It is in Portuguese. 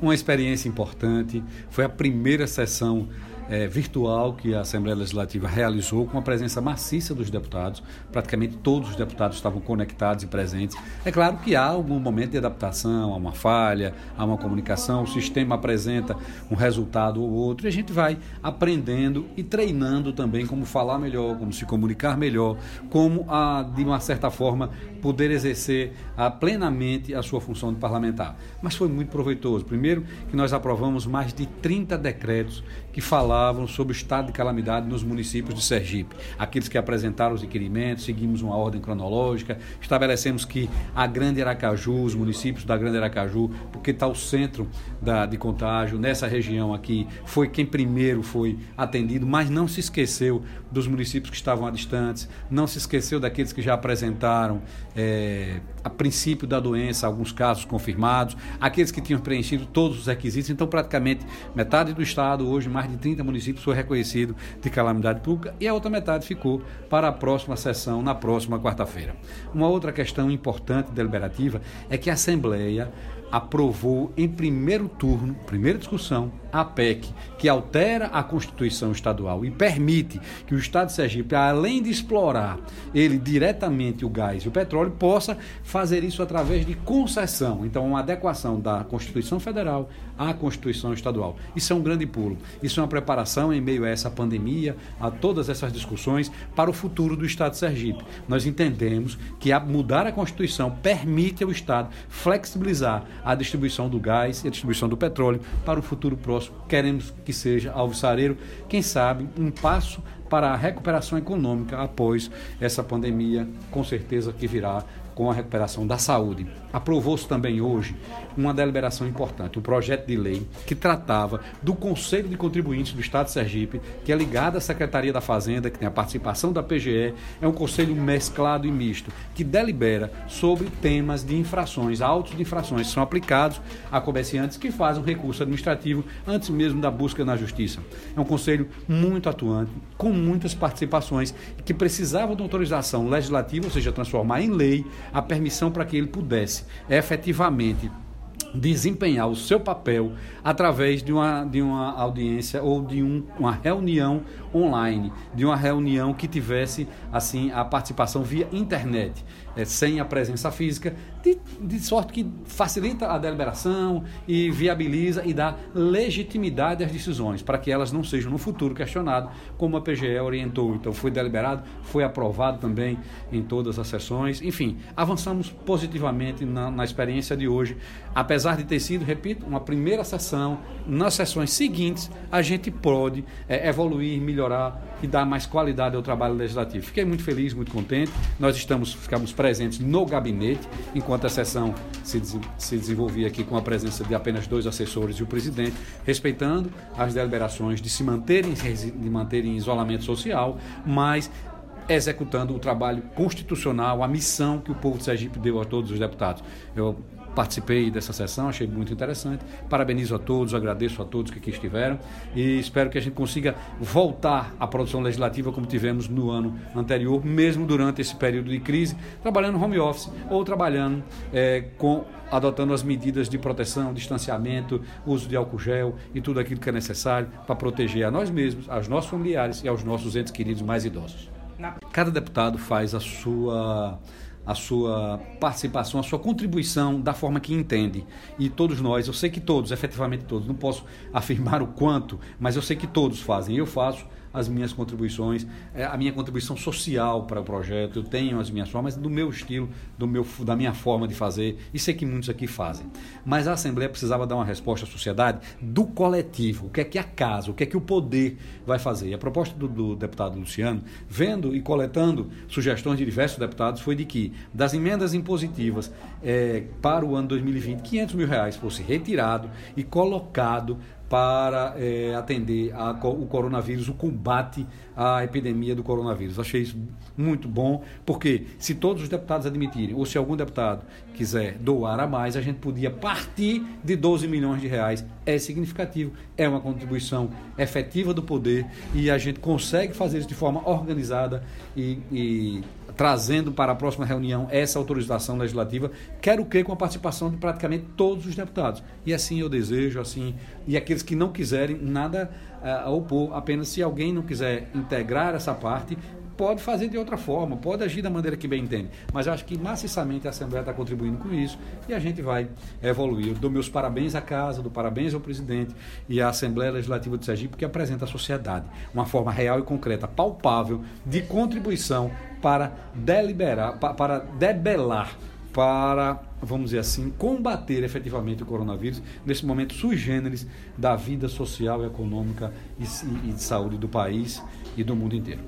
uma experiência importante. Foi a primeira sessão é, virtual que a Assembleia Legislativa realizou com a presença maciça dos deputados. Praticamente todos os deputados estavam conectados e presentes. É claro que há algum momento de adaptação, há uma falha, há uma comunicação, o sistema apresenta um resultado ou outro e a gente vai aprendendo e treinando também como falar melhor, como se comunicar melhor, como, a, de uma certa forma, poder exercer a, plenamente a sua função de parlamentar. Mas foi muito proveitoso. Primeiro, que nós aprovamos mais de 30 decretos que falavam sobre o estado de calamidade nos municípios de Sergipe. Aqueles que apresentaram os requerimentos, seguimos uma ordem cronológica, estabelecemos que a Grande Aracaju, os municípios da Grande Aracaju, porque está o centro da, de contágio nessa região aqui, foi quem primeiro foi atendido, mas não se esqueceu dos municípios que estavam distantes, não se esqueceu daqueles que já apresentaram é, a princípio da doença, alguns casos confirmados, aqueles que tinham preenchido todos os requisitos. Então, praticamente metade do estado, hoje mais de 30 municípios, foi reconhecido de calamidade pública e a outra metade ficou para a próxima sessão, na próxima quarta-feira. Uma outra questão importante deliberativa é que a Assembleia aprovou em primeiro turno, primeira discussão, a PEC, que altera a Constituição Estadual e permite que o Estado de Sergipe, além de explorar ele diretamente o gás e o petróleo, possa fazer isso através de concessão. Então, uma adequação da Constituição Federal à Constituição Estadual. Isso é um grande pulo. Isso é uma preparação em meio a essa pandemia, a todas essas discussões para o futuro do Estado de Sergipe. Nós entendemos que mudar a Constituição permite ao Estado flexibilizar a distribuição do gás e a distribuição do petróleo para o futuro próximo. Queremos que seja alvissareiro, quem sabe, um passo para a recuperação econômica após essa pandemia, com certeza que virá com a recuperação da saúde. Aprovou-se também hoje uma deliberação importante, um projeto de lei que tratava do Conselho de Contribuintes do Estado de Sergipe, que é ligado à Secretaria da Fazenda, que tem a participação da PGE, é um conselho mesclado e misto, que delibera sobre temas de infrações, autos de infrações que são aplicados a comerciantes que fazem recurso administrativo antes mesmo da busca na justiça. É um conselho muito atuante, com muitas participações, que precisava de autorização legislativa, ou seja, transformar em lei a permissão para que ele pudesse efetivamente desempenhar o seu papel através de uma, de uma audiência ou de um, uma reunião online, de uma reunião que tivesse assim a participação via internet, é, sem a presença física, de, de sorte que facilita a deliberação e viabiliza e dá legitimidade às decisões, para que elas não sejam no futuro questionadas, como a PGE orientou. Então foi deliberado, foi aprovado também em todas as sessões. Enfim, avançamos positivamente na, na experiência de hoje, apesar de ter sido, repito, uma primeira sessão. Nas sessões seguintes, a gente pode é, evoluir, melhorar e dar mais qualidade ao trabalho legislativo. Fiquei muito feliz, muito contente. Nós estamos, ficamos presentes no gabinete, enquanto a sessão se, se desenvolvia aqui com a presença de apenas dois assessores e o presidente, respeitando as deliberações de se manterem, de manterem em isolamento social, mas executando o trabalho constitucional, a missão que o povo de Sergipe deu a todos os deputados. Eu participei dessa sessão, achei muito interessante. Parabenizo a todos, agradeço a todos que aqui estiveram e espero que a gente consiga voltar à produção legislativa como tivemos no ano anterior, mesmo durante esse período de crise, trabalhando home office ou trabalhando é, com adotando as medidas de proteção, distanciamento, uso de álcool gel e tudo aquilo que é necessário para proteger a nós mesmos, aos nossos familiares e aos nossos entes queridos mais idosos. Cada deputado faz a sua a sua participação, a sua contribuição da forma que entende. E todos nós, eu sei que todos, efetivamente todos, não posso afirmar o quanto, mas eu sei que todos fazem. Eu faço as minhas contribuições, é, a minha contribuição social para o projeto, eu tenho as minhas formas, do meu estilo, do meu, da minha forma de fazer, e sei que muitos aqui fazem. Mas a Assembleia precisava dar uma resposta à sociedade do coletivo, o que é que a casa, o que é que o poder vai fazer. E a proposta do, do deputado Luciano, vendo e coletando sugestões de diversos deputados, foi de que das emendas impositivas é, para o ano 2020, 500 mil reais fosse retirado e colocado para é, atender a, o coronavírus, o combate à epidemia do coronavírus. Achei isso muito bom, porque se todos os deputados admitirem, ou se algum deputado quiser doar a mais, a gente podia partir de 12 milhões de reais. É significativo, é uma contribuição efetiva do poder e a gente consegue fazer isso de forma organizada e, e trazendo para a próxima reunião essa autorização legislativa, quero que com a participação de praticamente todos os deputados. E assim eu desejo, assim, e aqueles que não quiserem nada uh, a opor, apenas se alguém não quiser integrar essa parte, pode fazer de outra forma, pode agir da maneira que bem entende. Mas eu acho que maciçamente a Assembleia está contribuindo com isso e a gente vai evoluir. Eu dou meus parabéns à casa, dou parabéns ao presidente e à Assembleia Legislativa de Sergipe, que apresenta à sociedade uma forma real e concreta, palpável, de contribuição para deliberar, para debelar, para, vamos dizer assim, combater efetivamente o coronavírus nesse momento sui generis da vida social, econômica e, e de saúde do país e do mundo inteiro.